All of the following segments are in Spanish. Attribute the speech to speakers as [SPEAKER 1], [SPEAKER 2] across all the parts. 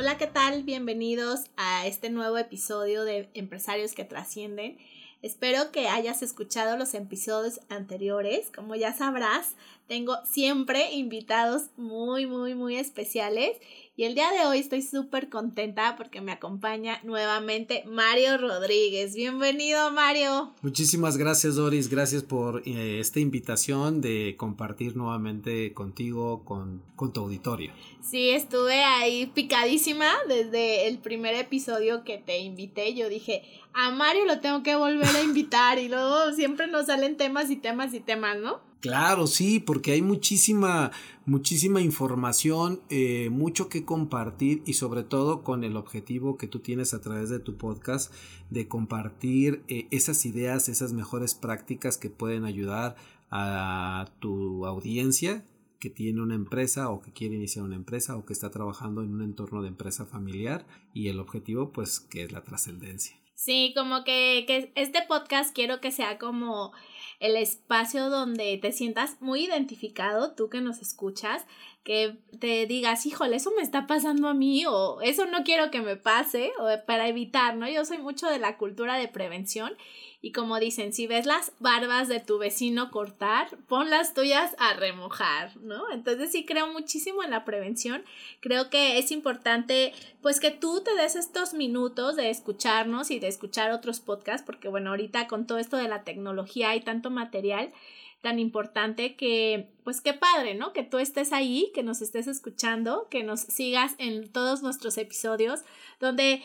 [SPEAKER 1] Hola, ¿qué tal? Bienvenidos a este nuevo episodio de Empresarios que Trascienden. Espero que hayas escuchado los episodios anteriores. Como ya sabrás, tengo siempre invitados muy, muy, muy especiales y el día de hoy estoy súper contenta porque me acompaña nuevamente Mario Rodríguez. Bienvenido, Mario.
[SPEAKER 2] Muchísimas gracias, Doris. Gracias por eh, esta invitación de compartir nuevamente contigo, con, con tu auditorio.
[SPEAKER 1] Sí, estuve ahí picadísima desde el primer episodio que te invité. Yo dije, a Mario lo tengo que volver a invitar y luego siempre nos salen temas y temas y temas, ¿no?
[SPEAKER 2] Claro, sí, porque hay muchísima, muchísima información, eh, mucho que compartir y sobre todo con el objetivo que tú tienes a través de tu podcast de compartir eh, esas ideas, esas mejores prácticas que pueden ayudar a tu audiencia que tiene una empresa o que quiere iniciar una empresa o que está trabajando en un entorno de empresa familiar y el objetivo pues que es la trascendencia.
[SPEAKER 1] Sí, como que, que este podcast quiero que sea como el espacio donde te sientas muy identificado, tú que nos escuchas, que te digas, híjole, eso me está pasando a mí o eso no quiero que me pase o para evitar, ¿no? Yo soy mucho de la cultura de prevención y como dicen, si ves las barbas de tu vecino cortar, pon las tuyas a remojar, ¿no? Entonces sí creo muchísimo en la prevención. Creo que es importante pues que tú te des estos minutos de escucharnos y de escuchar otros podcasts, porque bueno, ahorita con todo esto de la tecnología hay tanto material tan importante que, pues qué padre, ¿no? Que tú estés ahí, que nos estés escuchando, que nos sigas en todos nuestros episodios, donde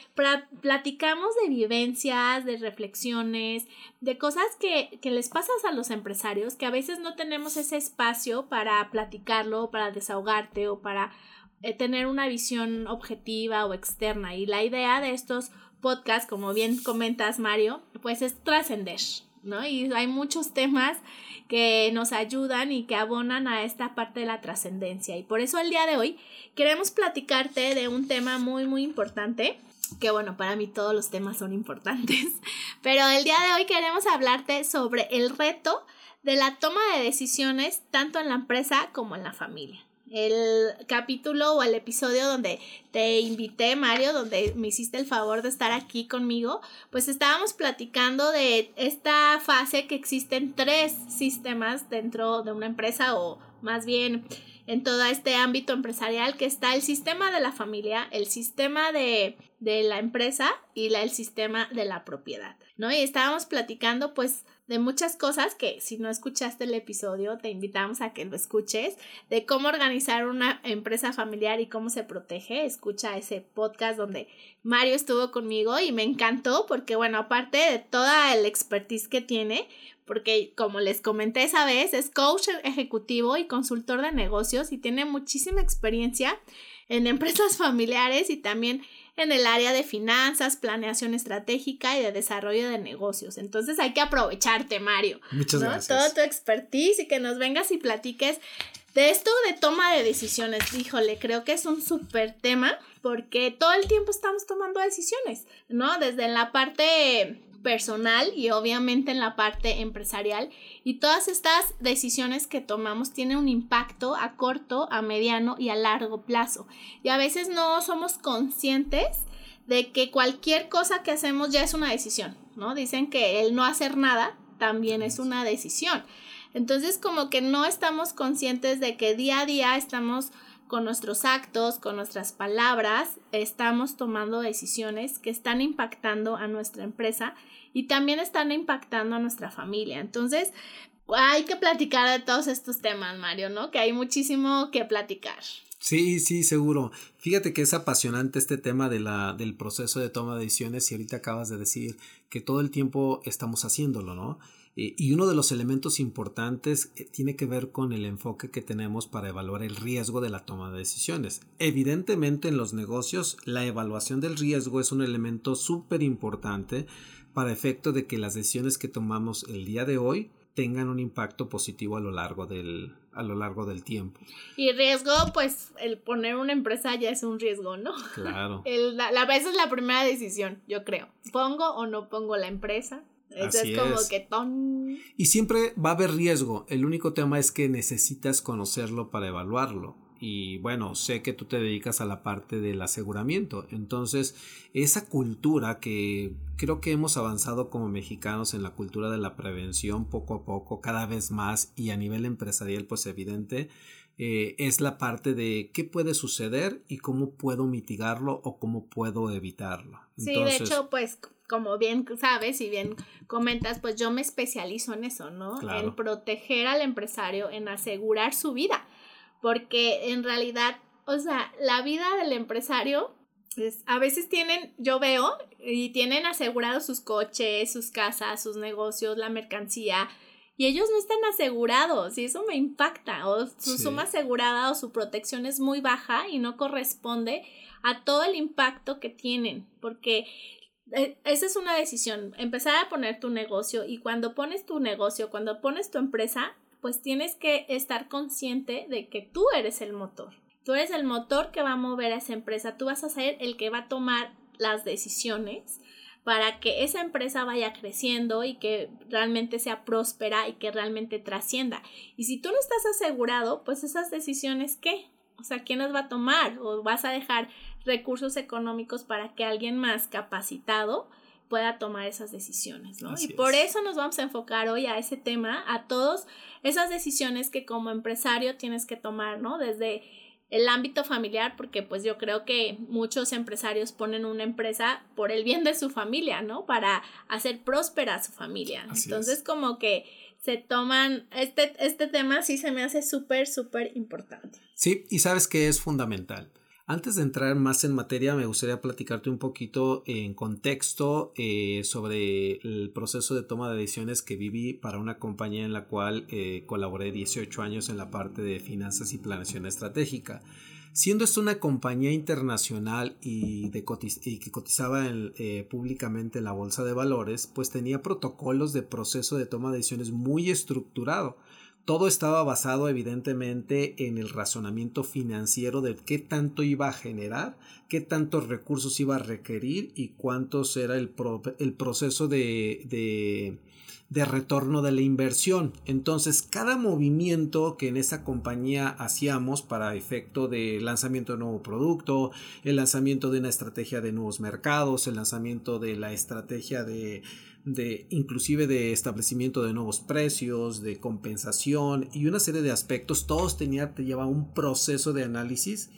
[SPEAKER 1] platicamos de vivencias, de reflexiones, de cosas que, que les pasas a los empresarios, que a veces no tenemos ese espacio para platicarlo, para desahogarte o para eh, tener una visión objetiva o externa. Y la idea de estos podcasts, como bien comentas, Mario, pues es trascender, ¿no? Y hay muchos temas que nos ayudan y que abonan a esta parte de la trascendencia. Y por eso el día de hoy queremos platicarte de un tema muy, muy importante que bueno, para mí todos los temas son importantes, pero el día de hoy queremos hablarte sobre el reto de la toma de decisiones tanto en la empresa como en la familia el capítulo o el episodio donde te invité, Mario, donde me hiciste el favor de estar aquí conmigo, pues estábamos platicando de esta fase que existen tres sistemas dentro de una empresa o más bien en todo este ámbito empresarial que está el sistema de la familia, el sistema de, de la empresa y el sistema de la propiedad, ¿no? Y estábamos platicando pues de muchas cosas que si no escuchaste el episodio te invitamos a que lo escuches, de cómo organizar una empresa familiar y cómo se protege. Escucha ese podcast donde Mario estuvo conmigo y me encantó porque bueno, aparte de toda el expertise que tiene, porque como les comenté esa vez, es coach ejecutivo y consultor de negocios y tiene muchísima experiencia en empresas familiares y también en el área de finanzas, planeación estratégica y de desarrollo de negocios. Entonces hay que aprovecharte, Mario.
[SPEAKER 2] Muchas gracias.
[SPEAKER 1] Todo tu expertise y que nos vengas y platiques de esto de toma de decisiones. Híjole, creo que es un súper tema porque todo el tiempo estamos tomando decisiones, ¿no? Desde la parte personal y obviamente en la parte empresarial. Y todas estas decisiones que tomamos tienen un impacto a corto, a mediano y a largo plazo. Y a veces no somos conscientes de que cualquier cosa que hacemos ya es una decisión, ¿no? Dicen que el no hacer nada también es una decisión. Entonces como que no estamos conscientes de que día a día estamos con nuestros actos, con nuestras palabras, estamos tomando decisiones que están impactando a nuestra empresa y también están impactando a nuestra familia. Entonces, hay que platicar de todos estos temas, Mario, ¿no? Que hay muchísimo que platicar.
[SPEAKER 2] Sí, sí, seguro. Fíjate que es apasionante este tema del proceso de toma de decisiones y ahorita acabas de decir que todo el tiempo estamos haciéndolo, ¿no? Eh, y uno de los elementos importantes eh, tiene que ver con el enfoque que tenemos para evaluar el riesgo de la toma de decisiones. Evidentemente en los negocios la evaluación del riesgo es un elemento súper importante para efecto de que las decisiones que tomamos el día de hoy tengan un impacto positivo a lo largo del, a lo largo del tiempo.
[SPEAKER 1] Y riesgo, pues el poner una empresa ya es un riesgo, ¿no?
[SPEAKER 2] Claro.
[SPEAKER 1] El, la, la, esa es la primera decisión, yo creo. ¿Pongo o no pongo la empresa? Eso es como que ton...
[SPEAKER 2] Y siempre va a haber riesgo. El único tema es que necesitas conocerlo para evaluarlo y bueno, sé que tú te dedicas a la parte del aseguramiento. Entonces, esa cultura que creo que hemos avanzado como mexicanos en la cultura de la prevención poco a poco, cada vez más y a nivel empresarial, pues evidente, eh, es la parte de qué puede suceder y cómo puedo mitigarlo o cómo puedo evitarlo.
[SPEAKER 1] sí, de hecho, pues como bien sabes y bien comentas, pues yo me especializo en eso, ¿no? En proteger al empresario, en asegurar su vida porque en realidad, o sea, la vida del empresario, es, a veces tienen, yo veo, y tienen asegurados sus coches, sus casas, sus negocios, la mercancía, y ellos no están asegurados y eso me impacta, o su suma asegurada o su protección es muy baja y no corresponde a todo el impacto que tienen, porque esa es una decisión, empezar a poner tu negocio y cuando pones tu negocio, cuando pones tu empresa, pues tienes que estar consciente de que tú eres el motor. Tú eres el motor que va a mover a esa empresa, tú vas a ser el que va a tomar las decisiones para que esa empresa vaya creciendo y que realmente sea próspera y que realmente trascienda. Y si tú no estás asegurado, pues esas decisiones, ¿qué? O sea, ¿quién las va a tomar? ¿O vas a dejar recursos económicos para que alguien más capacitado pueda tomar esas decisiones, ¿no? y por eso nos vamos a enfocar hoy a ese tema, a todas esas decisiones que como empresario tienes que tomar, ¿no? Desde el ámbito familiar, porque pues yo creo que muchos empresarios ponen una empresa por el bien de su familia, ¿no? Para hacer próspera a su familia. Entonces como que se toman, este, este tema sí se me hace súper, súper importante.
[SPEAKER 2] Sí, y sabes que es fundamental. Antes de entrar más en materia, me gustaría platicarte un poquito en contexto eh, sobre el proceso de toma de decisiones que viví para una compañía en la cual eh, colaboré 18 años en la parte de finanzas y planeación estratégica. Siendo esto una compañía internacional y, de que cotizaba eh, públicamente en la bolsa de valores, pues tenía protocolos de proceso de toma de decisiones muy estructurado todo estaba basado evidentemente en el razonamiento financiero de qué tanto iba a generar, qué tantos recursos iba a requerir y cuánto era el, el proceso de, de, de, retorno de la inversión. Entonces, cada movimiento que en esa compañía hacíamos para efecto de lanzamiento de nuevo producto, el lanzamiento de una estrategia de nuevos mercados, el lanzamiento de la estrategia de de inclusive de establecimiento de nuevos precios, de compensación y una serie de aspectos, todos tenían, te lleva un proceso de análisis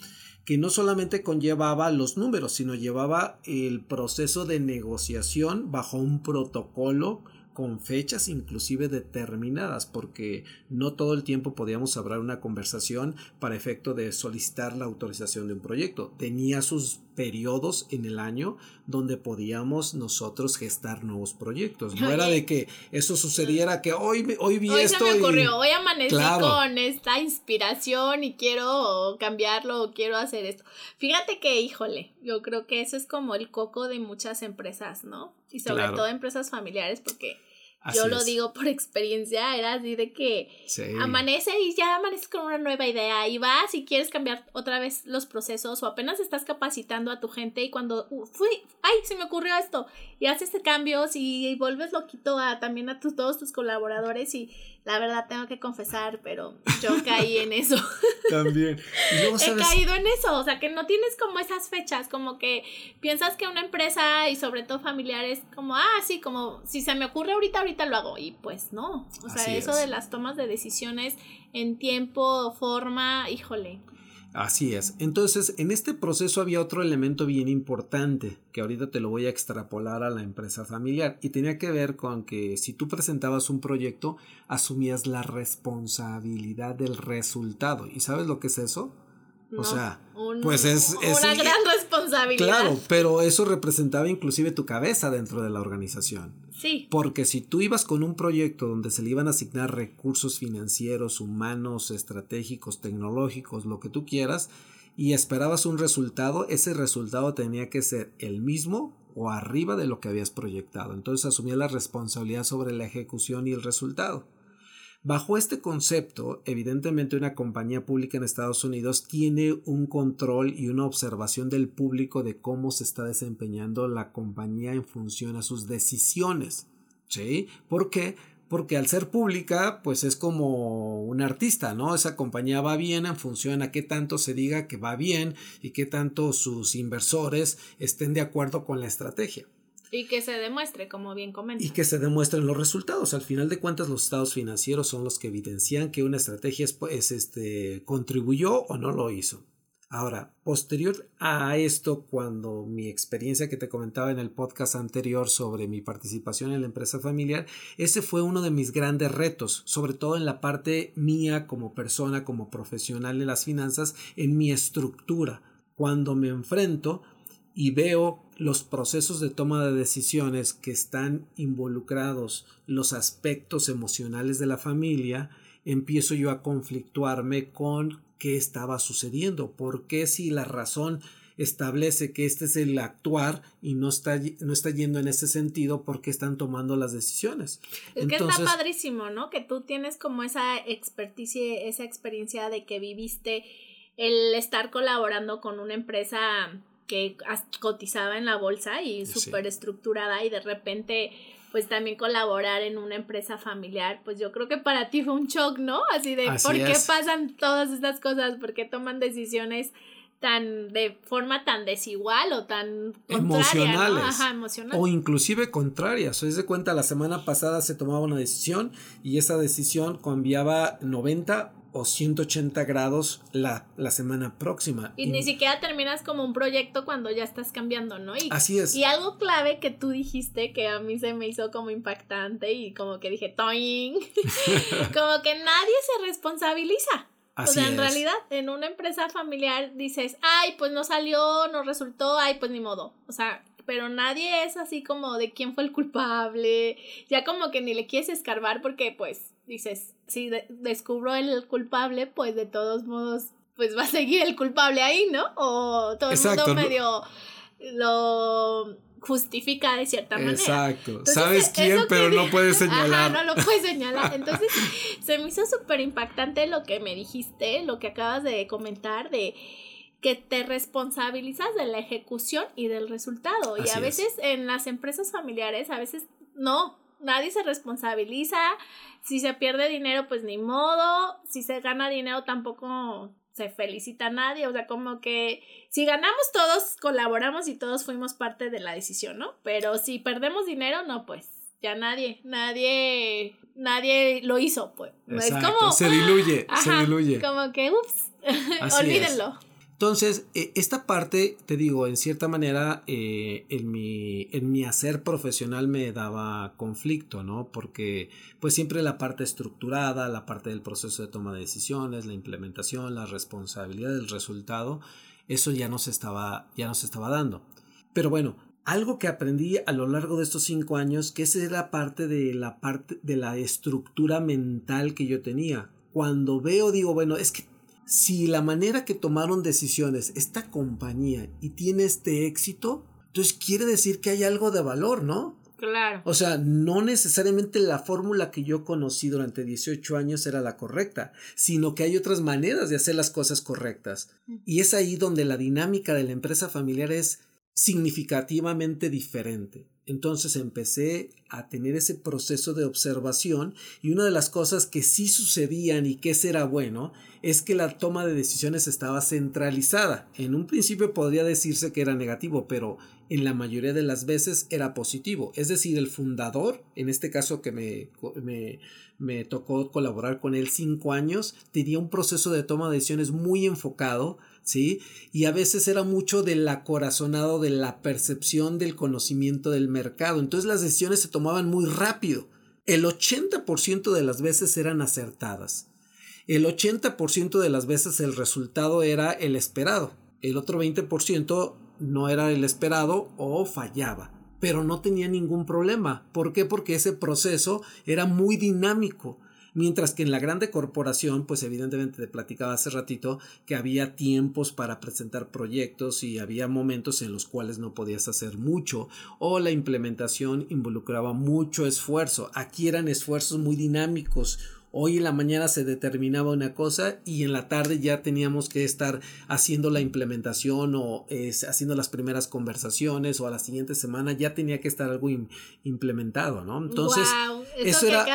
[SPEAKER 2] que no solamente conllevaba los números, sino llevaba el proceso de negociación bajo un protocolo con fechas inclusive determinadas, porque no todo el tiempo podíamos hablar una conversación para efecto de solicitar la autorización de un proyecto. Tenía sus periodos en el año donde podíamos nosotros gestar nuevos proyectos. No era de que eso sucediera que hoy, hoy vi esto.
[SPEAKER 1] Se me ocurrió, hoy amanecí con esta inspiración y quiero cambiarlo o quiero hacer esto. Fíjate que, híjole, yo creo que eso es como el coco de muchas empresas, ¿no? Y sobre todo empresas familiares, porque yo lo digo por experiencia, era así de que amanece y ya amaneces con una nueva idea y vas y quieres cambiar otra vez los procesos o apenas estás capacitando a tu gente y cuando uh, fui, ay, se me ocurrió esto y haces cambios y, y vuelves loquito a también a todos tus colaboradores y la verdad tengo que confesar, pero yo caí en eso.
[SPEAKER 2] También.
[SPEAKER 1] He caído en eso, o sea, que no tienes como esas fechas, como que piensas que una empresa y sobre todo familiar es como, ah, sí, como si se me ocurre ahorita, ahorita lo hago. Y pues no, o sea, eso de las tomas de decisiones en tiempo, forma, híjole,
[SPEAKER 2] Así es. Entonces, en este proceso había otro elemento bien importante que ahorita te lo voy a extrapolar a la empresa familiar y tenía que ver con que si tú presentabas un proyecto, asumías la responsabilidad del resultado. ¿Y sabes lo que es eso? o sea, pues es, es,
[SPEAKER 1] una gran responsabilidad.
[SPEAKER 2] Claro, pero eso representaba inclusive tu cabeza dentro de la organización. Porque si tú ibas con un proyecto donde se le iban a asignar recursos financieros, humanos, estratégicos, tecnológicos, lo que tú quieras, y esperabas un resultado, ese resultado tenía que ser el mismo o arriba de lo que habías proyectado. Entonces asumía la responsabilidad sobre la ejecución y el resultado. Bajo este concepto, evidentemente una compañía pública en Estados Unidos tiene un control y una observación del público de cómo se está desempeñando la compañía en función a sus decisiones. ¿Sí? ¿Por qué? Porque al ser pública, pues es como un artista, ¿no? Esa compañía va bien en función a qué tanto se diga que va bien y qué tanto sus inversores estén de acuerdo con la estrategia.
[SPEAKER 1] Y que se demuestre, como bien comentas.
[SPEAKER 2] Y que se demuestren los resultados. Al final de cuentas, los estados financieros son los que evidencian que una estrategia pues, este, contribuyó o no lo hizo. Ahora, posterior a esto, cuando mi experiencia que te comentaba en el podcast anterior sobre mi participación en la empresa familiar, ese fue uno de mis grandes retos, sobre todo en la parte mía como persona, como profesional de las finanzas, en mi estructura. Cuando me enfrento y veo los procesos de toma de decisiones que están involucrados los aspectos emocionales de la familia, empiezo yo a conflictuarme con qué estaba sucediendo, por qué si la razón establece que este es el actuar y no está, no está yendo en ese sentido porque están tomando las decisiones.
[SPEAKER 1] Es que está padrísimo, ¿no? Que tú tienes como esa experticia, esa experiencia de que viviste el estar colaborando con una empresa que cotizaba en la bolsa y súper estructurada y de repente pues también colaborar en una empresa familiar, pues yo creo que para ti fue un shock, ¿no? Así de por qué pasan todas estas cosas, por qué toman decisiones tan de forma tan desigual o tan
[SPEAKER 2] emocionales
[SPEAKER 1] Ajá, emocional.
[SPEAKER 2] o inclusive contrarias. O de cuenta la semana pasada se tomaba una decisión y esa decisión cambiaba 90 o 180 grados la, la semana próxima.
[SPEAKER 1] Y, ni siquiera terminas como un proyecto cuando ya estás cambiando, ¿no? Y,
[SPEAKER 2] así es.
[SPEAKER 1] Y algo clave que tú dijiste que a mí se me hizo como impactante y como que dije, toing, como que nadie se responsabiliza. Así o sea, en realidad, en una empresa familiar dices, ay, pues no salió, no resultó, ay, pues ni modo. O sea, pero nadie es así como de quién fue el culpable. Ya como que ni le quieres escarbar porque pues dices, si descubro el culpable, pues de todos modos, pues va a seguir el culpable ahí, ¿no? O todo el mundo medio lo justifica de cierta manera.
[SPEAKER 2] Exacto. Sabes quién, pero no puedes señalar.
[SPEAKER 1] Ajá, no lo puedes señalar. Entonces, se me hizo súper impactante lo que me dijiste, lo que acabas de comentar de que te responsabilizas de la ejecución y del resultado. y a veces en las empresas familiares, a veces no, nadie se responsabiliza. Si se pierde dinero, pues ni modo. Si se gana dinero, tampoco se felicita a nadie. O sea, como que si ganamos todos, colaboramos y todos fuimos parte de la decisión, ¿no? Pero si perdemos dinero, no, pues ya nadie, nadie, nadie lo hizo, pues. Es como.
[SPEAKER 2] Se diluye, se diluye.
[SPEAKER 1] Como que, ups, olvídenlo.
[SPEAKER 2] Entonces, e, esta parte, te digo, en cierta manera, eh, en, mi, en mi hacer profesional me daba conflicto, ¿no? Porque, pues siempre la parte estructurada, la parte del proceso de toma de decisiones, la implementación, la responsabilidad del resultado, eso ya no se estaba, ya no se estaba dando. Pero bueno, algo que aprendí a lo largo de estos cinco años, que esa era parte de la parte de la estructura mental que yo tenía. Cuando veo, digo, bueno, es que si la manera que tomaron decisiones esta compañía y tiene este éxito, entonces quiere decir que hay algo de valor, ¿no?
[SPEAKER 1] Claro.
[SPEAKER 2] O sea, no necesariamente la fórmula que yo conocí durante 18 años era la correcta, sino que hay otras maneras de hacer las cosas correctas. Y es ahí donde la dinámica de la empresa familiar es significativamente diferente. Entonces empecé a tener ese proceso de observación y una de las cosas que sí sucedían y que era bueno es que la toma de decisiones estaba centralizada. En un principio podría decirse que era negativo, pero en la mayoría de las veces era positivo. Es decir, el fundador, en este caso que me, me, me tocó colaborar con él cinco años, tenía un proceso de toma de decisiones muy enfocado ¿sí? Y a veces era mucho del acorazonado de la percepción del conocimiento del mercado. Entonces las decisiones se tomaban muy rápido. El 80% de las veces eran acertadas. El 80% de las veces el resultado era el esperado. El otro 20% no era el esperado o fallaba. Pero no tenía ningún problema. ¿Por qué? Porque ese proceso era muy dinámico. Mientras que en la grande corporación, pues evidentemente te platicaba hace ratito que había tiempos para presentar proyectos y había momentos en los cuales no podías hacer mucho o la implementación involucraba mucho esfuerzo. Aquí eran esfuerzos muy dinámicos Hoy en la mañana se determinaba una cosa y en la tarde ya teníamos que estar haciendo la implementación o haciendo las primeras conversaciones o a la siguiente semana ya tenía que estar algo implementado, ¿no? Entonces,
[SPEAKER 1] eso, era,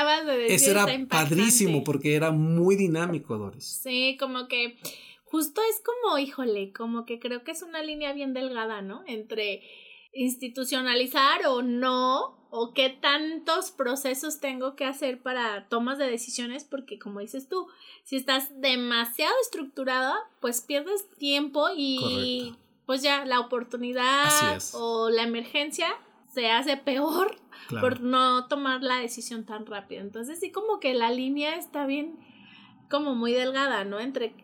[SPEAKER 2] eso era padrísimo porque era muy dinámico, Doris.
[SPEAKER 1] Sí, como que justo es como, híjole, como que creo que es una línea bien delgada, ¿no? Entre institucionalizar o no o qué tantos procesos tengo que hacer para tomas de decisiones, porque como dices tú, si estás demasiado estructurada, pues pierdes tiempo y pues ya la oportunidad o la emergencia se hace peor por no tomar la decisión tan rápido. Entonces sí como que la línea está bien como muy delgada, ¿no? Entre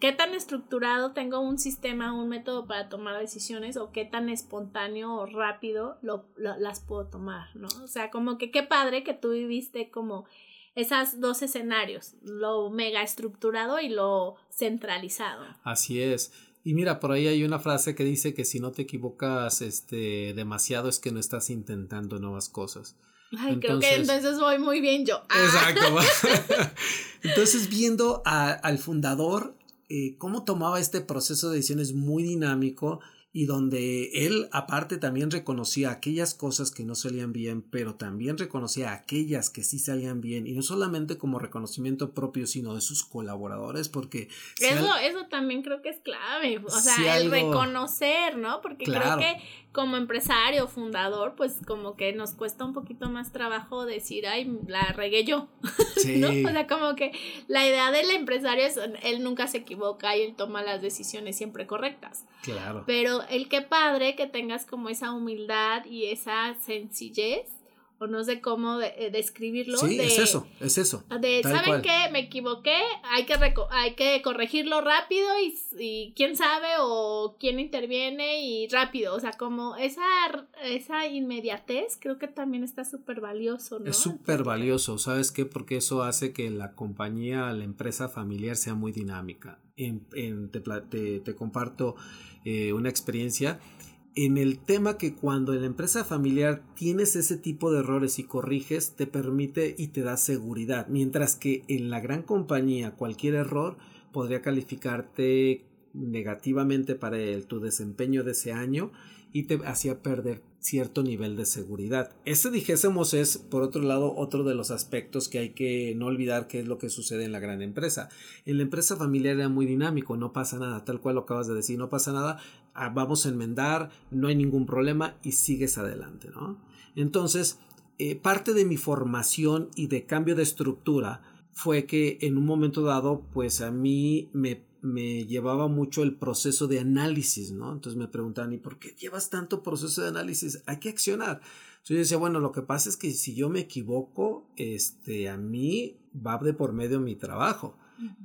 [SPEAKER 1] qué tan estructurado tengo un sistema, un método para tomar decisiones o qué tan espontáneo o rápido lo, las puedo tomar, ¿no? O sea, como que qué padre que tú viviste como esas dos escenarios, lo mega estructurado y lo centralizado.
[SPEAKER 2] Así es. Y mira, por ahí hay una frase que dice que si no te equivocas este, demasiado es que no estás intentando nuevas cosas.
[SPEAKER 1] Ay, creo que entonces voy muy bien yo.
[SPEAKER 2] Ah. Exacto. entonces, viendo al fundador, eh, cómo tomaba este proceso de decisiones muy dinámico y donde él aparte también reconocía aquellas cosas que no salían bien, pero también reconocía aquellas que sí salían bien y no solamente como reconocimiento propio, sino de sus colaboradores, porque...
[SPEAKER 1] Eso, eso también creo que es clave, o sea, el reconocer, ¿no? Porque creo que como empresario, fundador, pues como que nos cuesta un poquito más trabajo decir, ay, la regué yo, ¿no? O sea, como que la idea del empresario es, él nunca se equivoca y él toma las decisiones siempre correctas.
[SPEAKER 2] Claro.
[SPEAKER 1] Pero el qué padre que tengas como esa humildad y esa sencillez o no sé cómo eh, describirlo.
[SPEAKER 2] sí, es eso, es eso.
[SPEAKER 1] De, ¿saben qué? Me equivoqué, hay que, hay que corregirlo rápido y, quién sabe o quién interviene y rápido. O sea, como esa, esa inmediatez creo que también está súper valioso, ¿no?
[SPEAKER 2] Es súper valioso, ¿sabes qué? Porque eso hace que la compañía, la empresa familiar sea muy dinámica. En, te, te, comparto eh, una experiencia en el tema que cuando en la empresa familiar tienes ese tipo de errores y corriges, te permite y te da seguridad, mientras que en la gran compañía cualquier error podría calificarte negativamente para el, tu desempeño de ese año y te hacía perder cierto nivel de seguridad. Ese dijésemos es, por otro lado, otro de los aspectos que hay que no olvidar que es lo que sucede en la gran empresa. En la empresa familiar era muy dinámico, no pasa nada, tal cual lo acabas de decir, no pasa nada, ah, vamos a enmendar, no hay ningún problema y sigues adelante, ¿no? Entonces, eh, parte de mi formación y de cambio de estructura fue que en un momento dado, pues a mí me me llevaba mucho el proceso de análisis, ¿no? Entonces me preguntaban, ¿y por qué llevas tanto proceso de análisis? Hay que accionar. Entonces yo decía, bueno, lo que pasa es que si yo me equivoco, este, a mí va de por medio mi trabajo.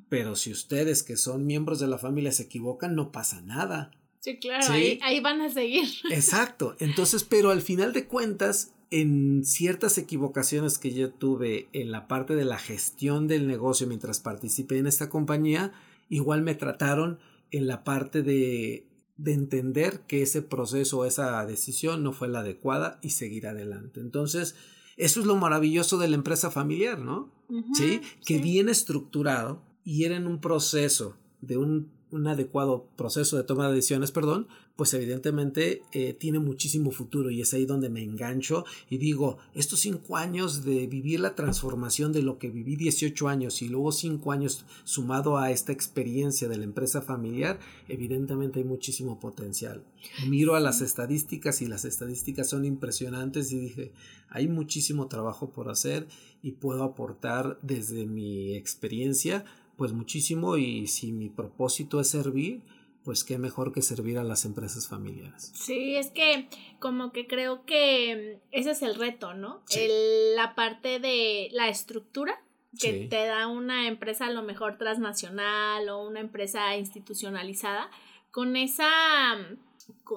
[SPEAKER 2] Pero si ustedes que son miembros de la familia se equivocan, no pasa nada.
[SPEAKER 1] Sí, claro, Ahí, ahí van a seguir.
[SPEAKER 2] Exacto. Entonces, pero al final de cuentas, en ciertas equivocaciones que yo tuve en la parte de la gestión del negocio mientras participé en esta compañía, igual me trataron en la parte de, de entender que ese proceso o esa decisión no fue la adecuada y seguir adelante. Entonces, eso es lo maravilloso de la empresa familiar, ¿no? ¿Sí? Que viene estructurado y era en un proceso de un un adecuado proceso de toma de decisiones, perdón, pues evidentemente eh, tiene muchísimo futuro y es ahí donde me engancho y digo, estos cinco años de vivir la transformación de lo que viví 18 años y luego cinco años sumado a esta experiencia de la empresa familiar, evidentemente hay muchísimo potencial. Miro a las estadísticas y las estadísticas son impresionantes y dije, hay muchísimo trabajo por hacer y puedo aportar desde mi experiencia pues muchísimo y si mi propósito es servir, pues qué mejor que servir a las empresas familiares.
[SPEAKER 1] Sí, es que como que creo que ese es el reto, ¿no? la parte de la estructura que te da una empresa a lo mejor transnacional o una empresa institucionalizada, con esa,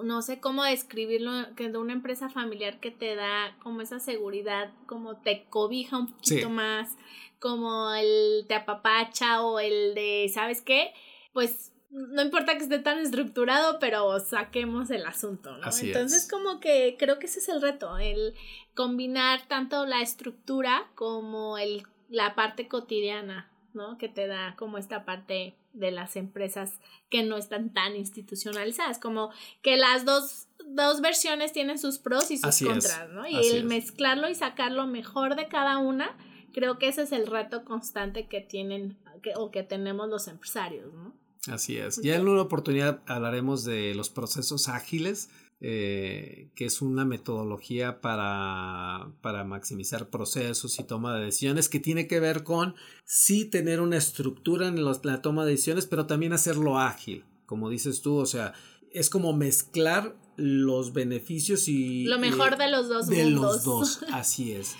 [SPEAKER 1] no sé cómo describirlo, que de una empresa familiar que te da como esa seguridad, como te cobija un poquito más, como el te apapacha o el de, ¿sabes qué? Pues no importa que esté tan estructurado, pero saquemos el asunto, ¿no? Entonces, como que creo que ese es el reto, el combinar tanto la estructura como el, la parte cotidiana, ¿no? Que te da como esta parte de las empresas que no están tan institucionalizadas, como que las dos, dos versiones tienen sus pros y sus contras, ¿no? Y el mezclarlo y sacar lo mejor de cada una, creo que ese es el reto constante que tienen o que tenemos los empresarios, ¿no?
[SPEAKER 2] Así es. Ya en una oportunidad hablaremos de los procesos ágiles, eh, que es una metodología para, para, maximizar procesos y toma de decisiones, que tiene que ver con sí tener una estructura en la toma de decisiones, pero también hacerlo ágil, como dices tú, o sea, es como mezclar los beneficios y...
[SPEAKER 1] Lo mejor de los dos
[SPEAKER 2] de los dos, así es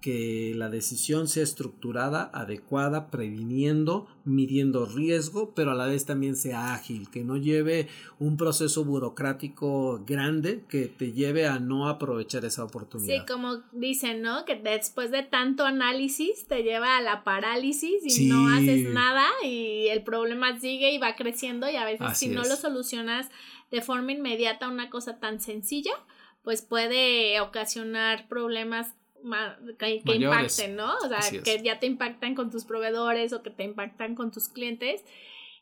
[SPEAKER 2] que la decisión sea estructurada, adecuada, previniendo, midiendo riesgo, pero a la vez también sea ágil, que no lleve un proceso burocrático grande que te lleve a no aprovechar esa oportunidad.
[SPEAKER 1] Sí, como dicen, ¿no? Que después de tanto análisis te lleva a la parálisis y no haces nada y el problema sigue y va creciendo y a veces si no lo solucionas de forma inmediata una cosa tan sencilla, pues puede ocasionar problemas que, impacten, ¿no? O sea, que ya te impactan con tus proveedores o que te impactan con tus clientes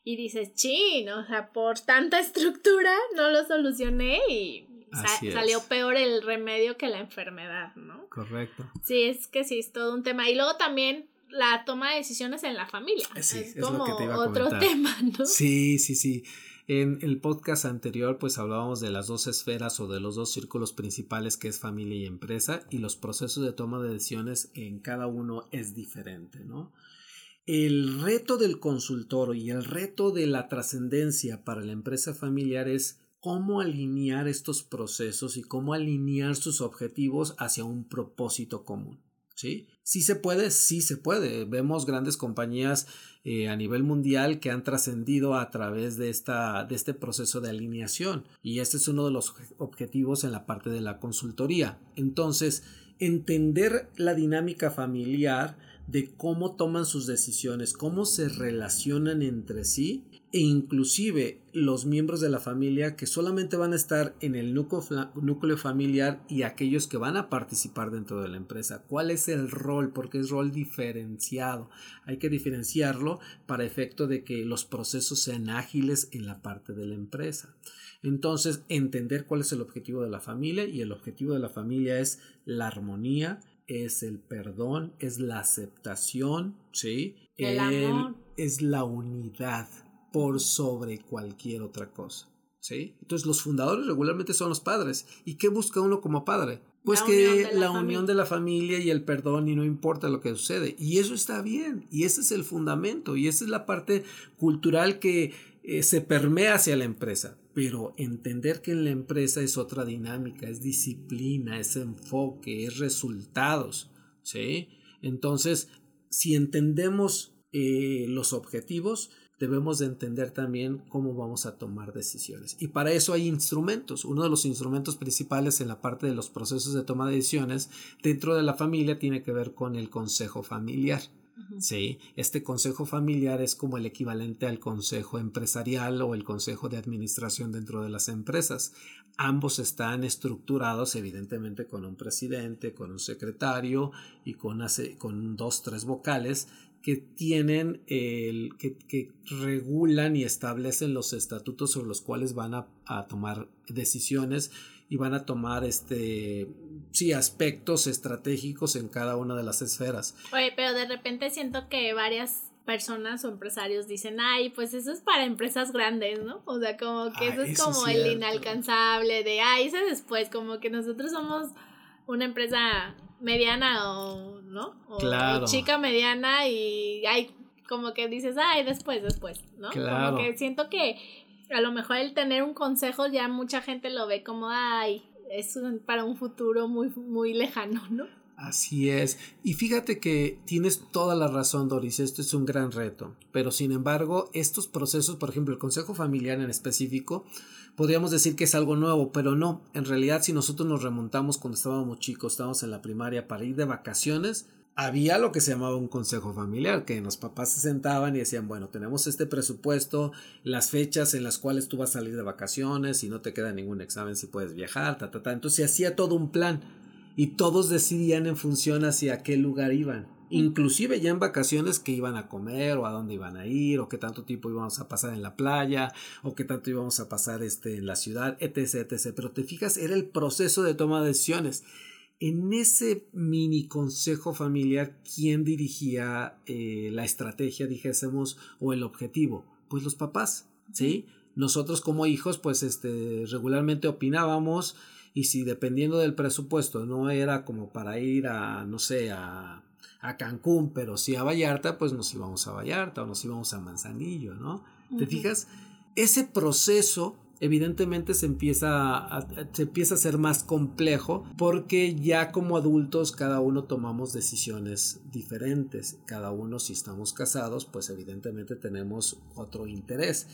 [SPEAKER 1] y dices, chin, o sea, por tanta estructura no lo solucioné y salió peor el remedio que la enfermedad, ¿no?
[SPEAKER 2] Correcto.
[SPEAKER 1] Sí, es que sí, es todo un tema. Y luego también la toma de decisiones en la familia.
[SPEAKER 2] Sí,
[SPEAKER 1] es, como otro tema, ¿no?
[SPEAKER 2] Sí, sí, sí. En el podcast anterior pues hablábamos de las dos esferas o de los dos círculos principales que es familia y empresa y los procesos de toma de decisiones en cada uno es diferente, ¿no? El reto del consultor y el reto de la trascendencia para la empresa familiar es cómo alinear estos procesos y cómo alinear sus objetivos hacia un propósito común. ¿Sí? Sí se puede, sí se puede. Vemos grandes compañías eh, a nivel mundial que han trascendido a través de, esta, de este proceso de alineación. Y este es uno de los objetivos en la parte de la consultoría. Entonces, entender la dinámica familiar de cómo toman sus decisiones, cómo se relacionan entre sí e inclusive los miembros de la familia que solamente van a estar en el núcleo, familiar y aquellos que van a participar dentro de la empresa. ¿Cuál es el rol? Porque es rol diferenciado. Hay que diferenciarlo para efecto de que los procesos sean ágiles en la parte de la empresa. Entonces, entender cuál es el objetivo de la familia y el objetivo de la familia es la armonía, es el perdón, es la aceptación, ¿sí?
[SPEAKER 1] El, amor.
[SPEAKER 2] Es la unidad por sobre cualquier otra cosa. ¿Sí? Entonces los fundadores regularmente son los padres. ¿Y qué busca uno como padre? Pues que la, unión de la familia y el perdón y no importa lo que sucede. Y eso está bien. Y ese es el fundamento. Y esa es la parte cultural que eh, se permea hacia la empresa. Pero entender que en la empresa es otra dinámica, es disciplina, es enfoque, es resultados. ¿Sí? Entonces, si entendemos eh, los objetivos, debemos de entender también cómo vamos a tomar decisiones. Y para eso hay instrumentos. Uno de los instrumentos principales en la parte de los procesos de toma de decisiones dentro de la familia tiene que ver con el consejo familiar. Sí, este consejo familiar es como el equivalente al consejo empresarial o el consejo de administración dentro de las empresas. Ambos están estructurados evidentemente con un presidente, con un secretario y con, con dos, tres vocales que tienen el que, que, regulan y establecen los estatutos sobre los cuales van a, a, tomar decisiones y van a tomar este sí aspectos estratégicos en cada una de las esferas.
[SPEAKER 1] Oye, pero de repente siento que varias personas o empresarios dicen, ay, pues eso es para empresas grandes, ¿no? O sea, como que eso es como el inalcanzable de, ay, ese después, como que nosotros somos una empresa mediana o, ¿no? O, chica mediana y hay como que dices, ay, después, después, ¿no? Claro. Como que siento que a lo mejor el tener un consejo ya mucha gente lo ve como, ay, es para un futuro muy, muy lejano, ¿no?
[SPEAKER 2] Así es. Y fíjate que tienes toda la razón, Doris. Esto es un gran reto. Pero sin embargo, estos procesos, por ejemplo, el Consejo Familiar en específico, podríamos decir que es algo nuevo, pero no. En realidad, si nosotros nos remontamos cuando estábamos chicos, estábamos en la primaria para ir de vacaciones, había lo que se llamaba un consejo familiar, que los papás se sentaban y decían, bueno, tenemos este presupuesto, las fechas en las cuales tú vas a salir de vacaciones, y no te queda ningún examen, si puedes viajar, ta, ta, ta. Entonces se hacía todo un plan y todos decidían en función hacia qué lugar iban. Inclusive ya en vacaciones que iban a comer o a dónde iban a ir o qué tanto tiempo íbamos a pasar en la playa o qué tanto íbamos a pasar este, en la ciudad, etc, etc. Pero te fijas, era el proceso de toma de decisiones. En ese mini consejo familiar, ¿quién dirigía eh, la estrategia, dijésemos, o el objetivo? Pues los papás, ¿sí? Nosotros como hijos, pues este, regularmente opinábamos y si dependiendo del presupuesto no era como para ir a, no sé, a, a Cancún, pero sí a Vallarta, pues nos íbamos a Vallarta o nos íbamos a Manzanillo, ¿no? ¿Te fijas? Ese proceso evidentemente se empieza, a, se empieza a ser más complejo porque ya como adultos cada uno tomamos decisiones diferentes. Cada uno si estamos casados pues evidentemente tenemos otro interés.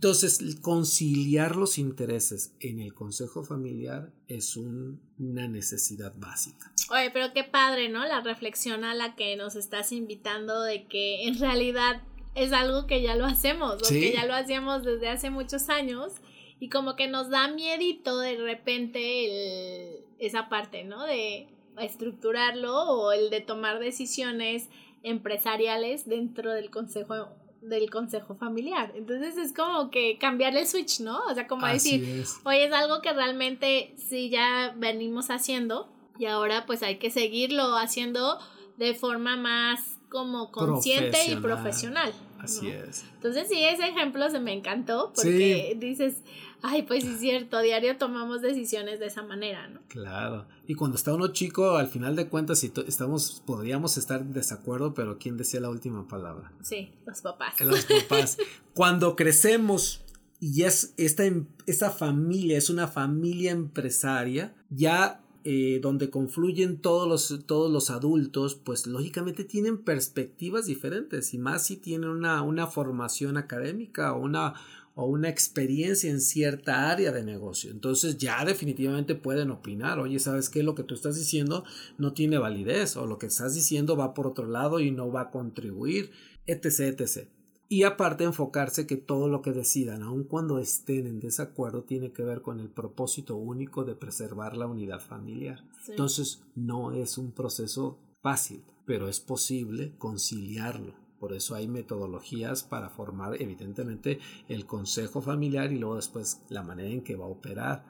[SPEAKER 2] Entonces, conciliar los intereses en el consejo familiar es una necesidad básica.
[SPEAKER 1] Oye, pero qué padre, ¿no? La reflexión a la que nos estás invitando de que en realidad es algo que ya lo hacemos, o que ya lo hacíamos desde hace muchos años y como que nos da miedito de repente el, esa parte, ¿no? De estructurarlo o el de tomar decisiones empresariales dentro del consejo del consejo familiar. Entonces es como que cambiarle el switch, ¿no? O sea, como decir, oye, es algo que realmente sí ya venimos haciendo y ahora pues hay que seguirlo haciendo de forma más como consciente y profesional.
[SPEAKER 2] Así es.
[SPEAKER 1] Entonces sí, ese ejemplo se me encantó porque dices, ay, pues sí es cierto, diario tomamos decisiones de esa manera, ¿no?
[SPEAKER 2] Claro. Y cuando está uno chico, al final de cuentas, si estamos, podríamos estar en desacuerdo, pero ¿quién decía la última palabra?
[SPEAKER 1] Sí, los papás.
[SPEAKER 2] Los papás. cuando crecemos y es esta, em, esta familia, es una familia empresaria, ya eh, donde confluyen todos los, todos los adultos, pues lógicamente tienen perspectivas diferentes y más si tienen una, una formación académica o una, o una experiencia en cierta área de negocio. Entonces ya definitivamente pueden opinar, oye, ¿sabes qué? Lo que tú estás diciendo no tiene validez o lo que estás diciendo va por otro lado y no va a contribuir, etc. etc. Y aparte enfocarse que todo lo que decidan, aun cuando estén en desacuerdo, tiene que ver con el propósito único de preservar la unidad familiar. Entonces no es un proceso fácil, pero es posible conciliarlo. Por eso hay metodologías para formar evidentemente el consejo familiar y luego después la manera en que va a operar.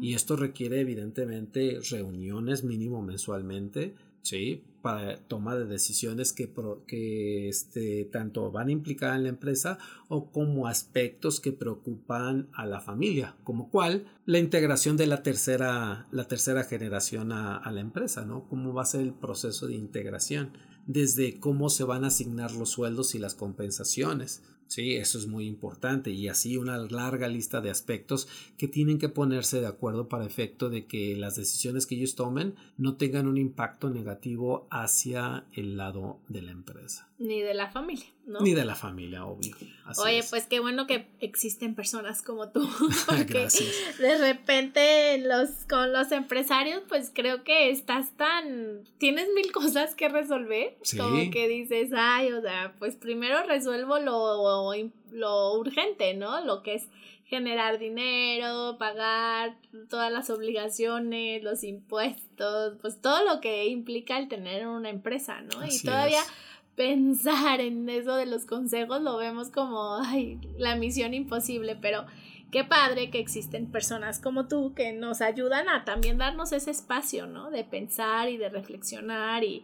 [SPEAKER 2] Y esto requiere evidentemente reuniones mínimo mensualmente ¿sí? Para toma de decisiones que, que este, tanto van a implicar en la empresa o como aspectos que preocupan a la familia, como cuál la integración de la tercera, la tercera generación a, a la empresa, ¿no? ¿Cómo va a ser el proceso de integración? Desde cómo se van a asignar los sueldos y las compensaciones, Sí, eso es muy importante y así una larga lista de aspectos que tienen que ponerse de acuerdo para efecto de que las decisiones que ellos tomen no tengan un impacto negativo hacia el lado de la empresa.
[SPEAKER 1] Ni de la familia, ¿no?
[SPEAKER 2] Ni de la familia, obvio.
[SPEAKER 1] Oye, pues qué bueno que existen personas como tú. Porque de repente los, con los empresarios, pues creo que estás tan. Tienes mil cosas que resolver. Como que dices, ay, o sea, pues primero resuelvo lo, lo urgente, ¿no? Lo que es generar dinero, pagar todas las obligaciones, los impuestos, pues todo lo que implica el tener una empresa, ¿no? y todavía pensar en eso de los consejos lo vemos como ay, la misión imposible, pero qué padre que existen personas como tú que nos ayudan a también darnos ese espacio, ¿no? De pensar y de reflexionar y,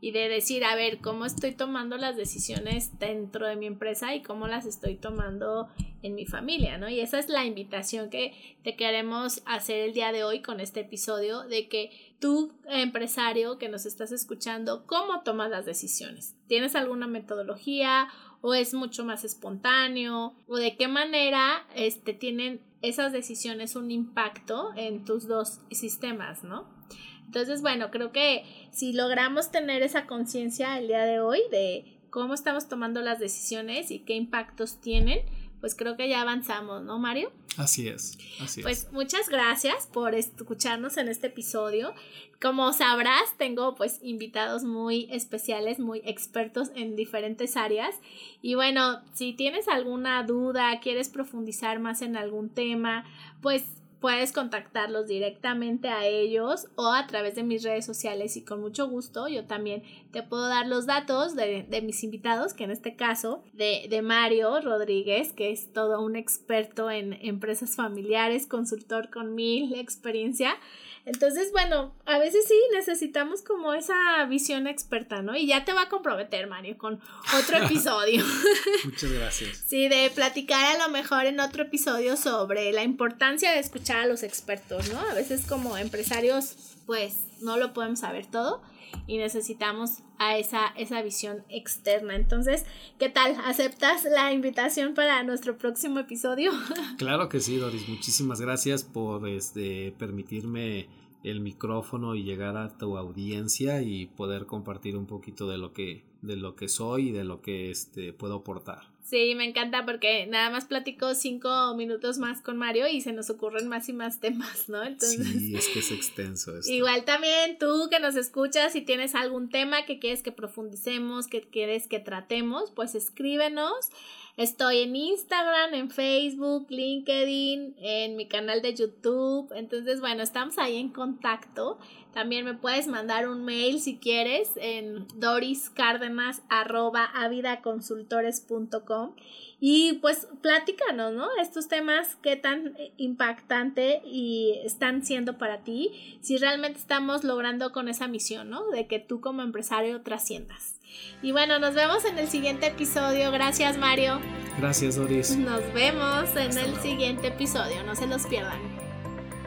[SPEAKER 1] y de decir, a ver, cómo estoy tomando las decisiones dentro de mi empresa y cómo las estoy tomando en mi familia, ¿no? Y esa es la invitación que te queremos hacer el día de hoy con este episodio de que tú, empresario que nos estás escuchando, ¿cómo tomas las decisiones? ¿Tienes alguna metodología o es mucho más espontáneo? ¿O de qué manera este, tienen esas decisiones un impacto en tus dos sistemas, ¿no? Entonces, bueno, creo que si logramos tener esa conciencia el día de hoy de cómo estamos tomando las decisiones y qué impactos tienen, pues creo que ya avanzamos, ¿no, Mario?
[SPEAKER 2] Así es, así
[SPEAKER 1] pues muchas gracias por escucharnos en este episodio. Como sabrás, tengo pues invitados muy especiales, muy expertos en diferentes áreas. Y bueno, si tienes alguna duda, quieres profundizar más en algún tema, pues puedes contactarlos directamente a ellos o a través de mis redes sociales y con mucho gusto yo también te puedo dar los datos de, mis invitados, que en este caso de, de, Mario Rodríguez, que es todo un experto en empresas familiares, consultor con mil experiencia. Entonces, bueno, a veces sí necesitamos como esa visión experta, ¿no? Y ya te va a comprometer, Mario, con otro episodio.
[SPEAKER 2] Muchas gracias.
[SPEAKER 1] Sí, de platicar a lo mejor en otro episodio sobre la importancia de escuchar a los expertos, ¿no? A veces como empresarios, pues no lo podemos saber todo y necesitamos a esa, esa visión externa. Entonces, ¿qué tal? ¿Aceptas la invitación para nuestro próximo episodio?
[SPEAKER 2] Claro que sí, Doris. Muchísimas gracias por este, permitirme el micrófono y llegar a tu audiencia y poder compartir un poquito de lo que, de lo que soy y de lo que este, puedo aportar.
[SPEAKER 1] Sí, me encanta porque nada más platico cinco minutos más con Mario y se nos ocurren más y más temas, ¿no?
[SPEAKER 2] Entonces, sí, es que es extenso. Esto.
[SPEAKER 1] Igual también tú que nos escuchas, si tienes algún tema que quieres que profundicemos, que quieres que tratemos, pues escríbenos. Estoy en Instagram, en Facebook, LinkedIn, en mi canal de YouTube. Entonces, bueno, estamos ahí en contacto. También me puedes mandar un mail si quieres en doriscárdenas.avidaconsultores.com y pues platícanos, ¿no? Estos temas, qué tan impactante y están siendo para ti, si realmente estamos logrando con esa misión, ¿no? De que tú como empresario trasciendas. Y bueno, nos vemos en el siguiente episodio. Gracias, Mario.
[SPEAKER 2] Gracias, Doris.
[SPEAKER 1] Nos vemos en el siguiente episodio. No se los pierdan.